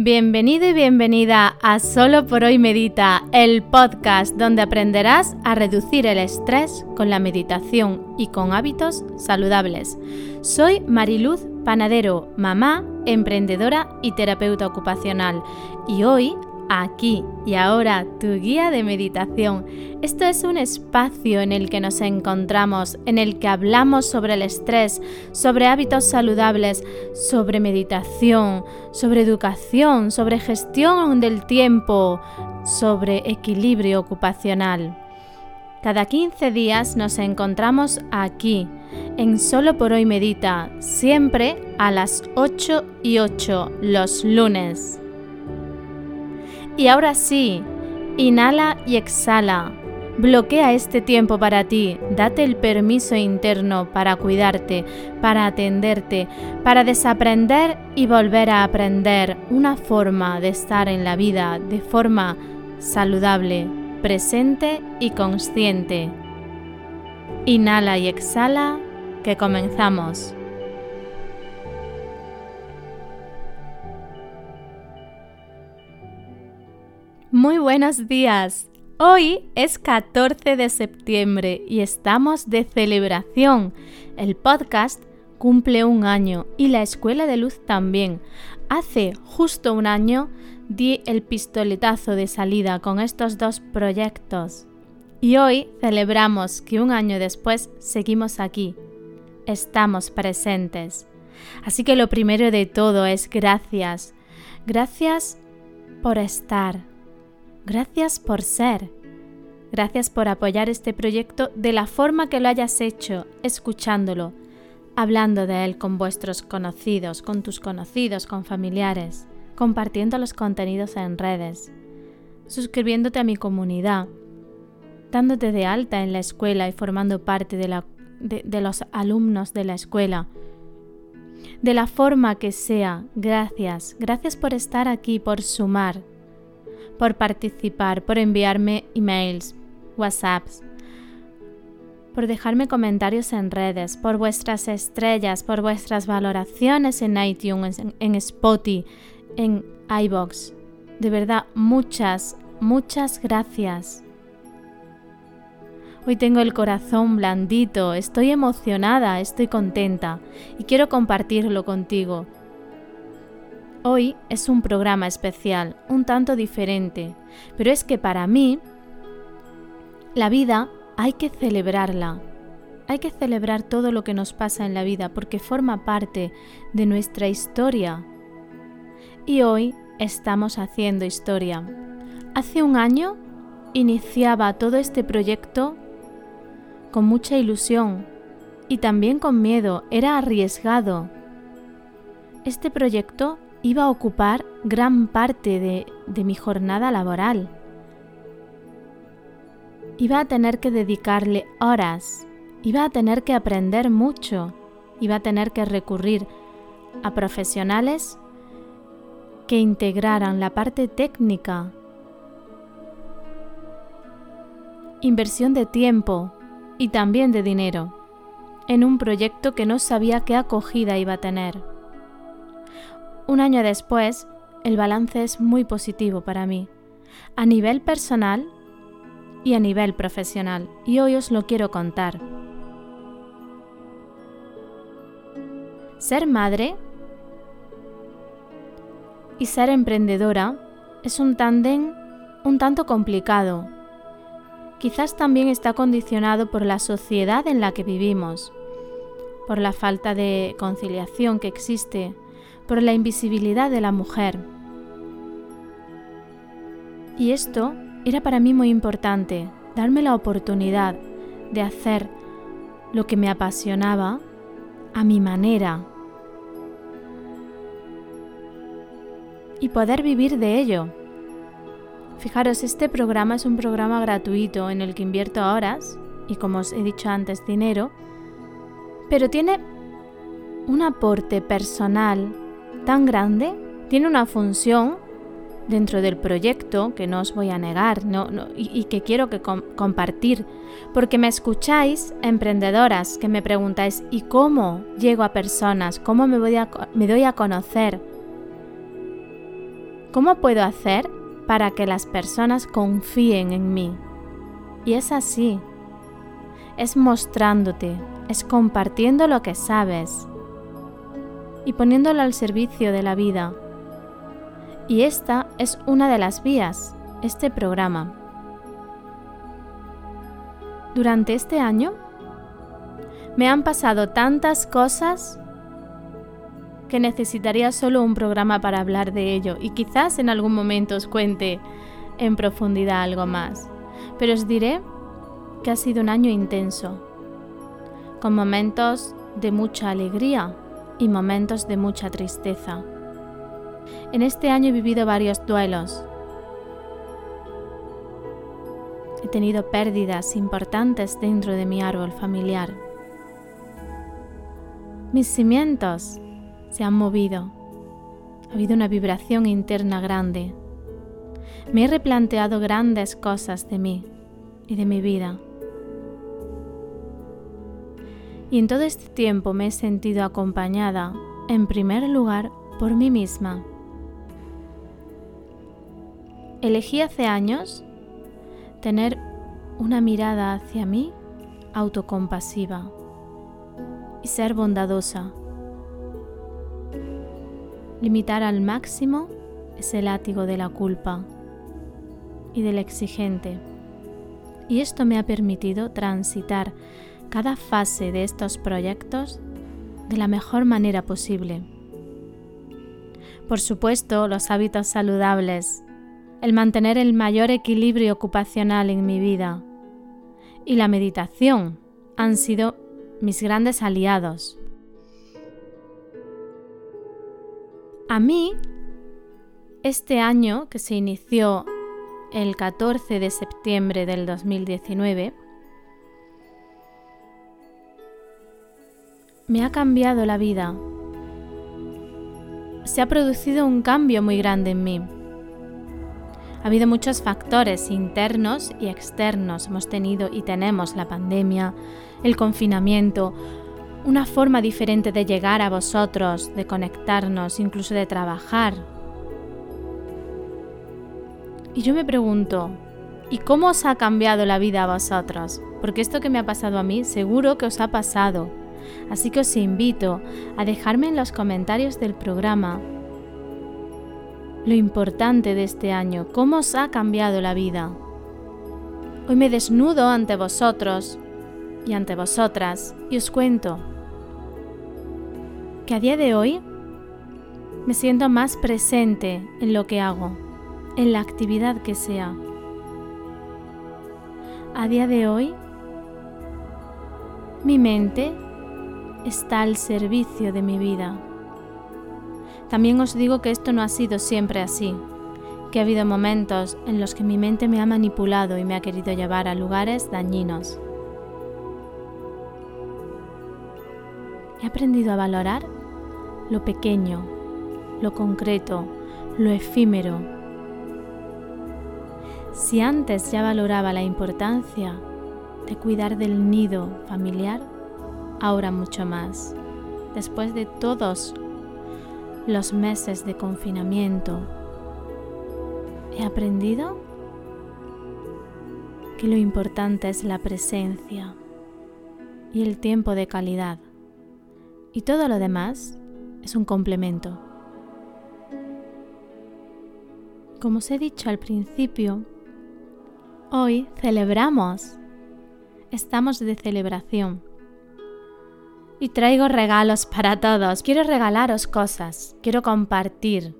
Bienvenido y bienvenida a Solo por hoy Medita, el podcast donde aprenderás a reducir el estrés con la meditación y con hábitos saludables. Soy Mariluz Panadero, mamá, emprendedora y terapeuta ocupacional, y hoy aquí y ahora tu guía de meditación. Esto es un espacio en el que nos encontramos, en el que hablamos sobre el estrés, sobre hábitos saludables, sobre meditación, sobre educación, sobre gestión del tiempo, sobre equilibrio ocupacional. Cada 15 días nos encontramos aquí, en Solo por hoy Medita, siempre a las 8 y 8 los lunes. Y ahora sí, inhala y exhala. Bloquea este tiempo para ti, date el permiso interno para cuidarte, para atenderte, para desaprender y volver a aprender una forma de estar en la vida de forma saludable, presente y consciente. Inhala y exhala, que comenzamos. Muy buenos días. Hoy es 14 de septiembre y estamos de celebración. El podcast cumple un año y la Escuela de Luz también. Hace justo un año di el pistoletazo de salida con estos dos proyectos. Y hoy celebramos que un año después seguimos aquí. Estamos presentes. Así que lo primero de todo es gracias. Gracias por estar Gracias por ser. Gracias por apoyar este proyecto de la forma que lo hayas hecho, escuchándolo, hablando de él con vuestros conocidos, con tus conocidos, con familiares, compartiendo los contenidos en redes, suscribiéndote a mi comunidad, dándote de alta en la escuela y formando parte de, los alumnos de la escuela. De la forma que sea, gracias, gracias por estar aquí, por sumar, por participar, por enviarme emails, WhatsApps, por dejarme comentarios en redes, por vuestras estrellas, por vuestras valoraciones en iTunes, en, Spotify, en iBox. De verdad, muchas, muchas gracias. Hoy tengo el corazón blandito, estoy emocionada, estoy contenta y quiero compartirlo contigo Hoy es un programa especial, un tanto diferente, pero es que para mí la vida hay que celebrarla. Hay que celebrar todo lo que nos pasa en la vida porque forma parte de nuestra historia. Y hoy estamos haciendo historia. Hace un año iniciaba todo este proyecto con mucha ilusión y también con miedo, era arriesgado. Este proyecto iba a ocupar gran parte de, mi jornada laboral. Iba a tener que dedicarle horas, iba a tener que aprender mucho, iba a tener que recurrir a profesionales que integraran la parte técnica, inversión de tiempo y también de dinero en un proyecto que no sabía qué acogida iba a tener. Un año después, el balance es muy positivo para mí, a nivel personal y a nivel profesional, y hoy os lo quiero contar. Ser madre y ser emprendedora es un tándem un tanto complicado. Quizás también está condicionado por la sociedad en la que vivimos, por la falta de conciliación que existe por la invisibilidad de la mujer. Y esto era para mí muy importante, darme la oportunidad de hacer lo que me apasionaba a mi manera y poder vivir de ello. Fijaros, este programa es un programa gratuito en el que invierto horas y como os he dicho antes dinero, pero tiene un aporte personal tan grande, tiene una función dentro del proyecto que no os voy a negar y, que quiero que compartir, porque me escucháis, emprendedoras, que me preguntáis, ¿y cómo llego a personas? ¿Cómo me, voy a, me doy a conocer? ¿Cómo puedo hacer para que las personas confíen en mí? Y es así. Es mostrándote, es compartiendo lo que sabes y poniéndolo al servicio de la vida. Y esta es una de las vías, este programa. Durante este año me han pasado tantas cosas que necesitaría solo un programa para hablar de ello y quizás en algún momento os cuente en profundidad algo más. Pero os diré que ha sido un año intenso, con momentos de mucha alegría y momentos de mucha tristeza. En este año he vivido varios duelos. He tenido pérdidas importantes dentro de mi árbol familiar. Mis cimientos se han movido. Ha habido una vibración interna grande. Me he replanteado grandes cosas de mí y de mi vida. Y en todo este tiempo me he sentido acompañada, en primer lugar, por mí misma. Elegí hace años tener una mirada hacia mí autocompasiva y ser bondadosa. Limitar al máximo ese látigo de la culpa y del exigente. Y esto me ha permitido transitar cada fase de estos proyectos de la mejor manera posible. Por supuesto, los hábitos saludables, el mantener el mayor equilibrio ocupacional en mi vida y la meditación han sido mis grandes aliados. A mí, este año que se inició el 14 de septiembre del 2019, me ha cambiado la vida. Se ha producido un cambio muy grande en mí. Ha habido muchos factores internos y externos. Hemos tenido y tenemos la pandemia, el confinamiento, una forma diferente de llegar a vosotros, de conectarnos, incluso de trabajar. Y yo me pregunto, ¿y cómo os ha cambiado la vida a vosotros? Porque esto que me ha pasado a mí seguro que os ha pasado Así que os invito a dejarme en los comentarios del programa lo importante de este año, cómo os ha cambiado la vida. Hoy me desnudo ante vosotros y ante vosotras y os cuento que a día de hoy me siento más presente en lo que hago, en la actividad que sea. A día de hoy, mi mente está al servicio de mi vida. También os digo que esto no ha sido siempre así, que ha habido momentos en los que mi mente me ha manipulado y me ha querido llevar a lugares dañinos. He aprendido a valorar lo pequeño, lo concreto, lo efímero. Si antes ya valoraba la importancia de cuidar del nido familiar, ahora mucho más. Después de todos los meses de confinamiento, he aprendido que lo importante es la presencia y el tiempo de calidad. Y todo lo demás es un complemento. Como os he dicho al principio, hoy celebramos. Estamos de celebración y traigo regalos para todos. Quiero regalaros cosas, quiero compartir.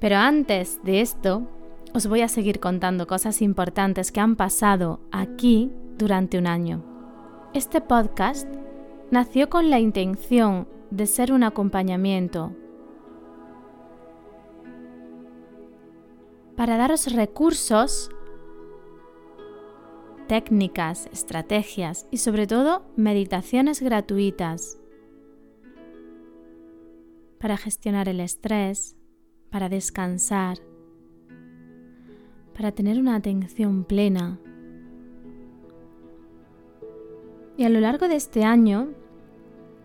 Pero antes de esto, os voy a seguir contando cosas importantes que han pasado aquí durante un año. Este podcast nació con la intención de ser un acompañamiento para daros recursos técnicas, estrategias y sobre todo meditaciones gratuitas para gestionar el estrés, para descansar, para tener una atención plena. Y a lo largo de este año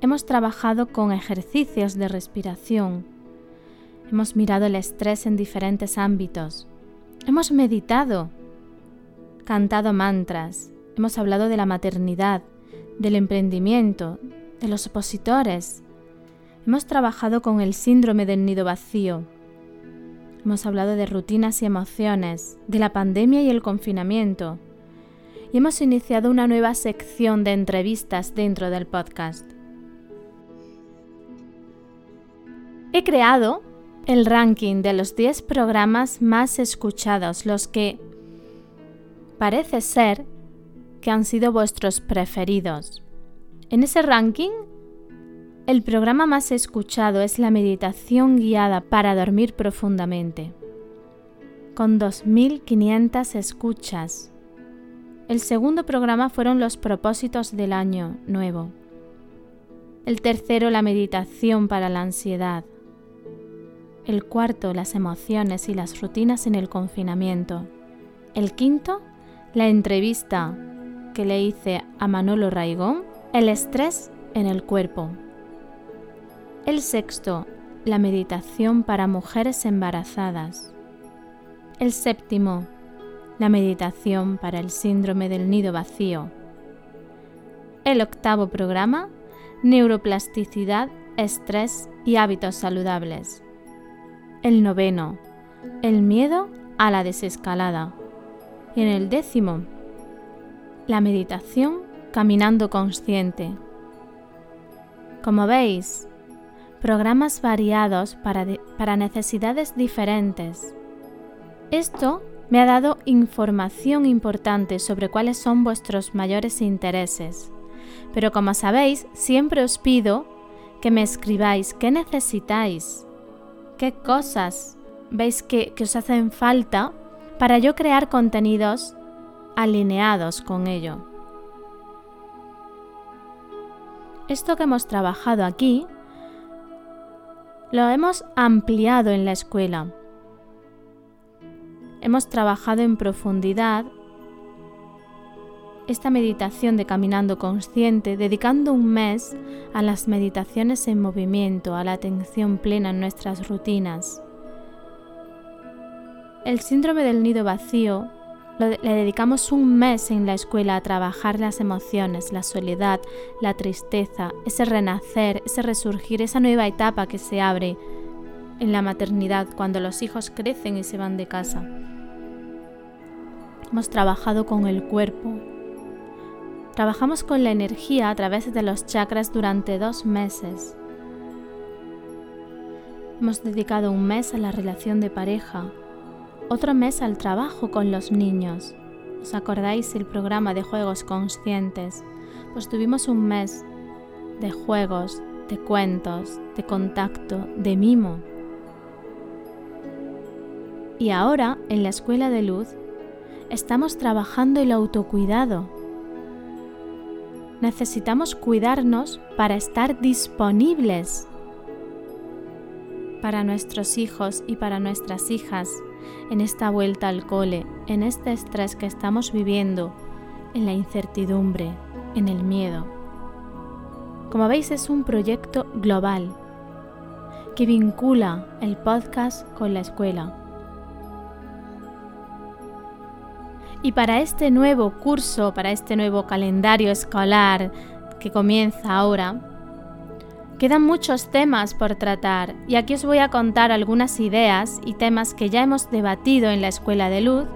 hemos trabajado con ejercicios de respiración Hemos mirado el estrés en diferentes ámbitos. Hemos meditado, cantado mantras. Hemos hablado de la maternidad, del emprendimiento, de los opositores. Hemos trabajado con el síndrome del nido vacío. Hemos hablado de rutinas y emociones, de la pandemia y el confinamiento. Y hemos iniciado una nueva sección de entrevistas dentro del podcast. He creado el ranking de los 10 programas más escuchados, los que parece ser que han sido vuestros preferidos. En ese ranking, el programa más escuchado es la meditación guiada para dormir profundamente, con 2.500 escuchas. El segundo programa fueron los propósitos del año nuevo. El tercero, la meditación para la ansiedad el cuarto las emociones y las rutinas en el confinamiento. El quinto, la entrevista que le hice a Manolo Raigón, el estrés en el cuerpo. El sexto, la meditación para mujeres embarazadas. El séptimo, la meditación para el síndrome del nido vacío. El octavo programa, neuroplasticidad, estrés y hábitos saludables. El noveno, el miedo a la desescalada. Y en el décimo, la meditación caminando consciente. Como veis, programas variados para, para necesidades diferentes. Esto me ha dado información importante sobre cuáles son vuestros mayores intereses. Pero como sabéis, siempre os pido que me escribáis qué necesitáis qué cosas veis que, os hacen falta para yo crear contenidos alineados con ello. Esto que hemos trabajado aquí lo hemos ampliado en la escuela. Hemos trabajado en profundidad esta meditación de caminando consciente, dedicando un mes a las meditaciones en movimiento, a la atención plena en nuestras rutinas. El síndrome del nido vacío le dedicamos un mes en la escuela a trabajar las emociones, la soledad, la tristeza, ese renacer, ese resurgir, esa nueva etapa que se abre en la maternidad cuando los hijos crecen y se van de casa. Hemos trabajado con el cuerpo, Trabajamos con la energía a través de los chakras durante dos meses. Hemos dedicado un mes a la relación de pareja, otro mes al trabajo con los niños. ¿Os acordáis el programa de juegos conscientes? Pues tuvimos un mes de juegos, de cuentos, de contacto, de mimo. Y ahora, en la escuela de luz, estamos trabajando el autocuidado necesitamos cuidarnos para estar disponibles para nuestros hijos y para nuestras hijas en esta vuelta al cole, en este estrés que estamos viviendo, en la incertidumbre, en el miedo. Como veis es un proyecto global que vincula el podcast con la escuela Y para este nuevo curso, para este nuevo calendario escolar que comienza ahora, quedan muchos temas por tratar y aquí os voy a contar algunas ideas y temas que ya hemos debatido en la Escuela de Luz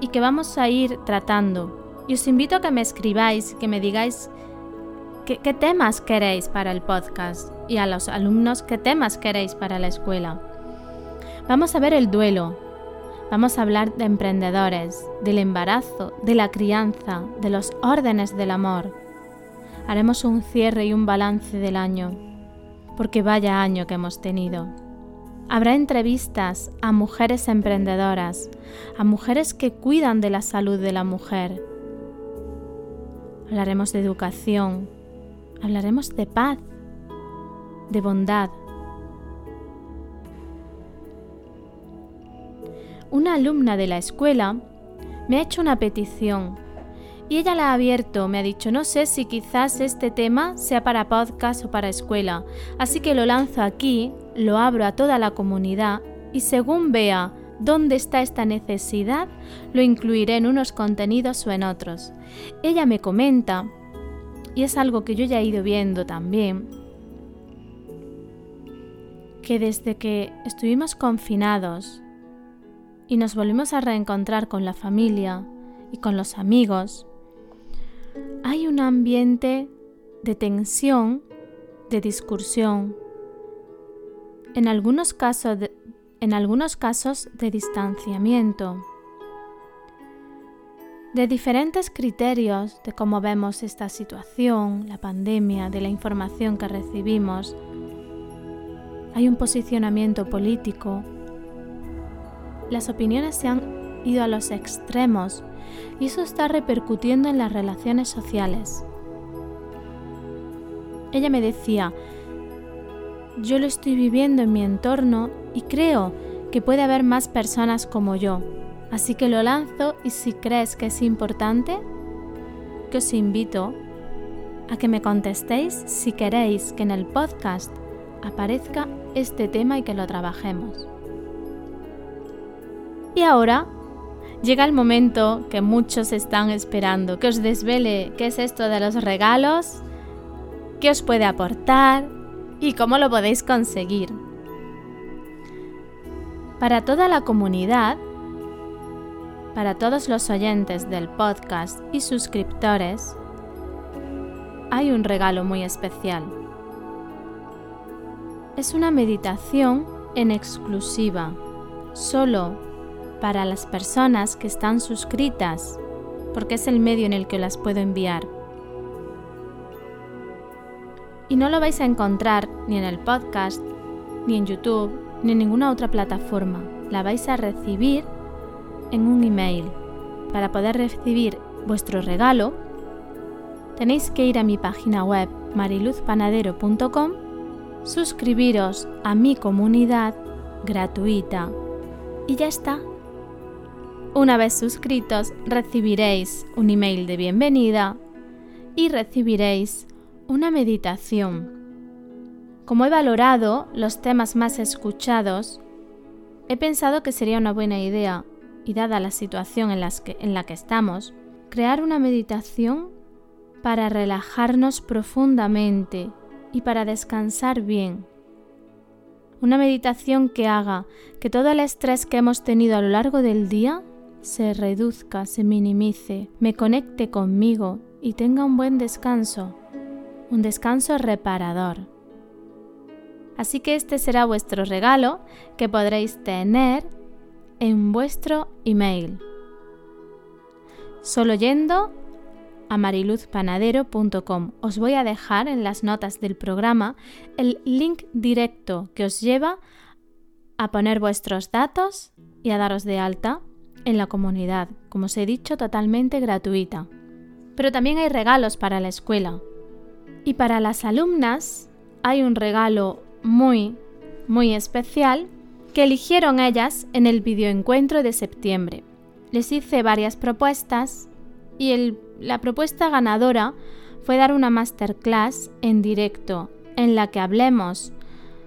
y que vamos a ir tratando. Y os invito a que me escribáis, que me digáis qué, qué temas queréis para el podcast y a los alumnos qué temas queréis para la escuela. Vamos a ver el duelo, Vamos a hablar de emprendedores, del embarazo, de la crianza, de los órdenes del amor. Haremos un cierre y un balance del año, porque vaya año que hemos tenido. Habrá entrevistas a mujeres emprendedoras, a mujeres que cuidan de la salud de la mujer. Hablaremos de educación, hablaremos de paz, de bondad, una alumna de la escuela me ha hecho una petición y ella la ha abierto, me ha dicho, no sé si quizás este tema sea para podcast o para escuela, así que lo lanzo aquí lo abro a toda la comunidad y según vea dónde está esta necesidad, lo incluiré en unos contenidos o en otros. Ella me comenta, y es algo que yo ya he ido viendo también, que desde que estuvimos confinados y nos volvimos a reencontrar con la familia y con los amigos, hay un ambiente de tensión, de discusión, en algunos casos de, en algunos casos de distanciamiento, de diferentes criterios de cómo vemos esta situación, la pandemia, de la información que recibimos. Hay un posicionamiento político. Las opiniones se han ido a los extremos y eso está repercutiendo en las relaciones sociales. Ella me decía, yo lo estoy viviendo en mi entorno y creo que puede haber más personas como yo. Así que lo lanzo y si crees que es importante, que os invito a que me contestéis si queréis que en el podcast aparezca este tema y que lo trabajemos. Y ahora llega el momento que muchos están esperando, que os desvele qué es esto de los regalos, qué os puede aportar y cómo lo podéis conseguir. Para toda la comunidad, para todos los oyentes del podcast y suscriptores, hay un regalo muy especial. Es una meditación en exclusiva, solo para las personas que están suscritas, porque es el medio en el que las puedo enviar. Y no lo vais a encontrar ni en el podcast, ni en YouTube, ni en ninguna otra plataforma. La vais a recibir en un email. Para poder recibir vuestro regalo, tenéis que ir a mi página web mariluzpanadero.com, suscribiros a mi comunidad gratuita y ya está. Una vez suscritos, recibiréis un email de bienvenida y recibiréis una meditación como he valorado los temas más escuchados, he pensado que sería una buena idea, y dada la situación en, en la que estamos, crear una meditación para relajarnos profundamente y para descansar bien. Una meditación que haga que todo el estrés que hemos tenido a lo largo del día se reduzca, se minimice, me conecte conmigo y tenga un buen descanso, un descanso reparador. Así que este será vuestro regalo que podréis tener en vuestro email. Solo yendo a mariluzpanadero.com. Os voy a dejar en las notas del programa el link directo que os lleva a poner vuestros datos y a daros de alta en la comunidad, como os he dicho, totalmente gratuita. Pero también hay regalos para la escuela. Y para las alumnas hay un regalo muy, muy especial que eligieron ellas en el videoencuentro de septiembre. Les hice varias propuestas y la propuesta ganadora fue dar una masterclass en directo en la que hablemos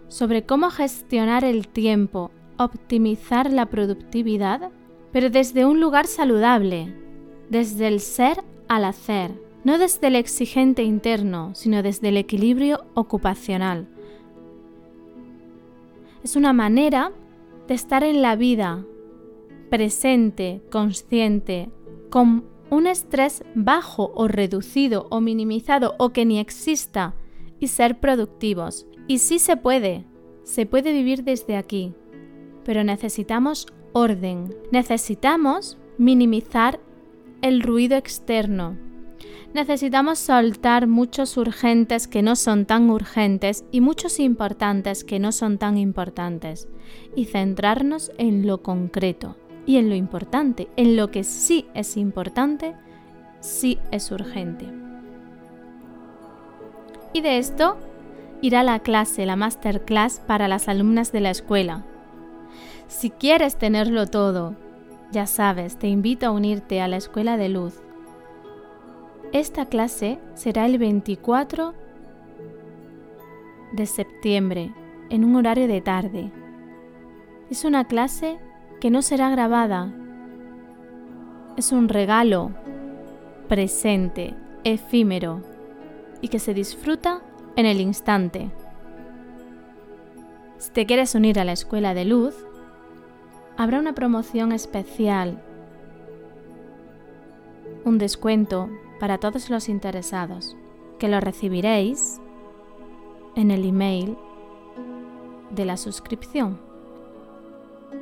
sobre cómo gestionar el tiempo, optimizar la productividad, pero desde un lugar saludable, desde el ser al hacer, no desde el exigente interno, sino desde el equilibrio ocupacional es una manera de estar en la vida presente, consciente, con un estrés bajo o reducido o minimizado o que ni exista y ser productivos. Y sí se puede, se puede vivir desde aquí, pero necesitamos orden, necesitamos minimizar el ruido externo, necesitamos soltar muchos urgentes que no son tan urgentes y muchos importantes que no son tan importantes y centrarnos en lo concreto y en lo importante, en lo que sí es importante, sí es urgente. Y de esto irá la clase, la masterclass para las alumnas de la escuela. Si quieres tenerlo todo, ya sabes, te invito a unirte a la Escuela de Luz esta clase será el 24 de septiembre en un horario de tarde. Es una clase que no será grabada. Es un regalo presente, efímero y que se disfruta en el instante. Si te quieres unir a la escuela de luz, habrá una promoción especial, un descuento para todos los interesados, que lo recibiréis en el email de la suscripción.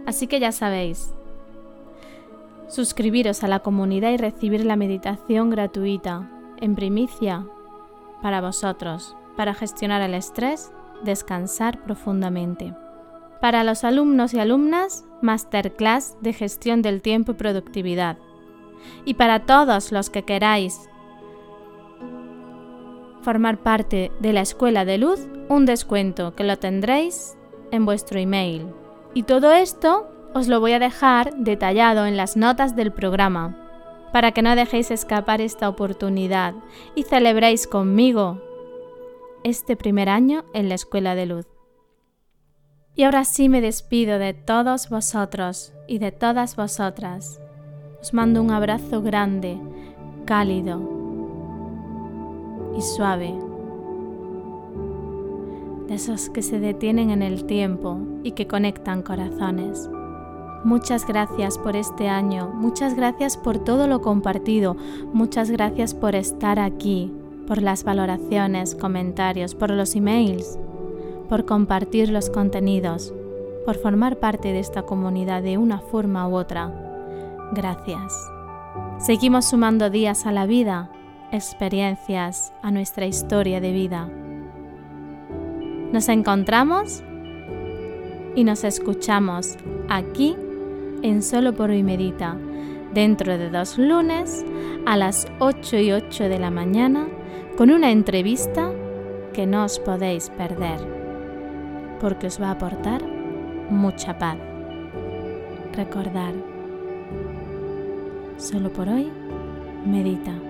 Así que ya sabéis, suscribiros a la comunidad y recibir la meditación gratuita en primicia para vosotros, para gestionar el estrés, descansar profundamente. Para los alumnos y alumnas, masterclass de gestión del tiempo y productividad. Y para todos los que queráis formar parte de la Escuela de Luz, un descuento que lo tendréis en vuestro email. Y todo esto os lo voy a dejar detallado en las notas del programa, para que no dejéis escapar esta oportunidad y celebréis conmigo este primer año en la Escuela de Luz. Y ahora sí me despido de todos vosotros y de todas vosotras. Os mando un abrazo grande, cálido y suave. De esos que se detienen en el tiempo y que conectan corazones. Muchas gracias por este año, muchas gracias por todo lo compartido, muchas gracias por estar aquí, por las valoraciones, comentarios, por los emails, por compartir los contenidos, por formar parte de esta comunidad de una forma u otra. Gracias. Seguimos sumando días a la vida, experiencias a nuestra historia de vida. Nos encontramos y nos escuchamos aquí en Solo por hoy Medita, dentro de dos lunes a las 8 y 8 de la mañana, con una entrevista que no os podéis perder, porque os va a aportar mucha paz. Recordar, solo por hoy, medita.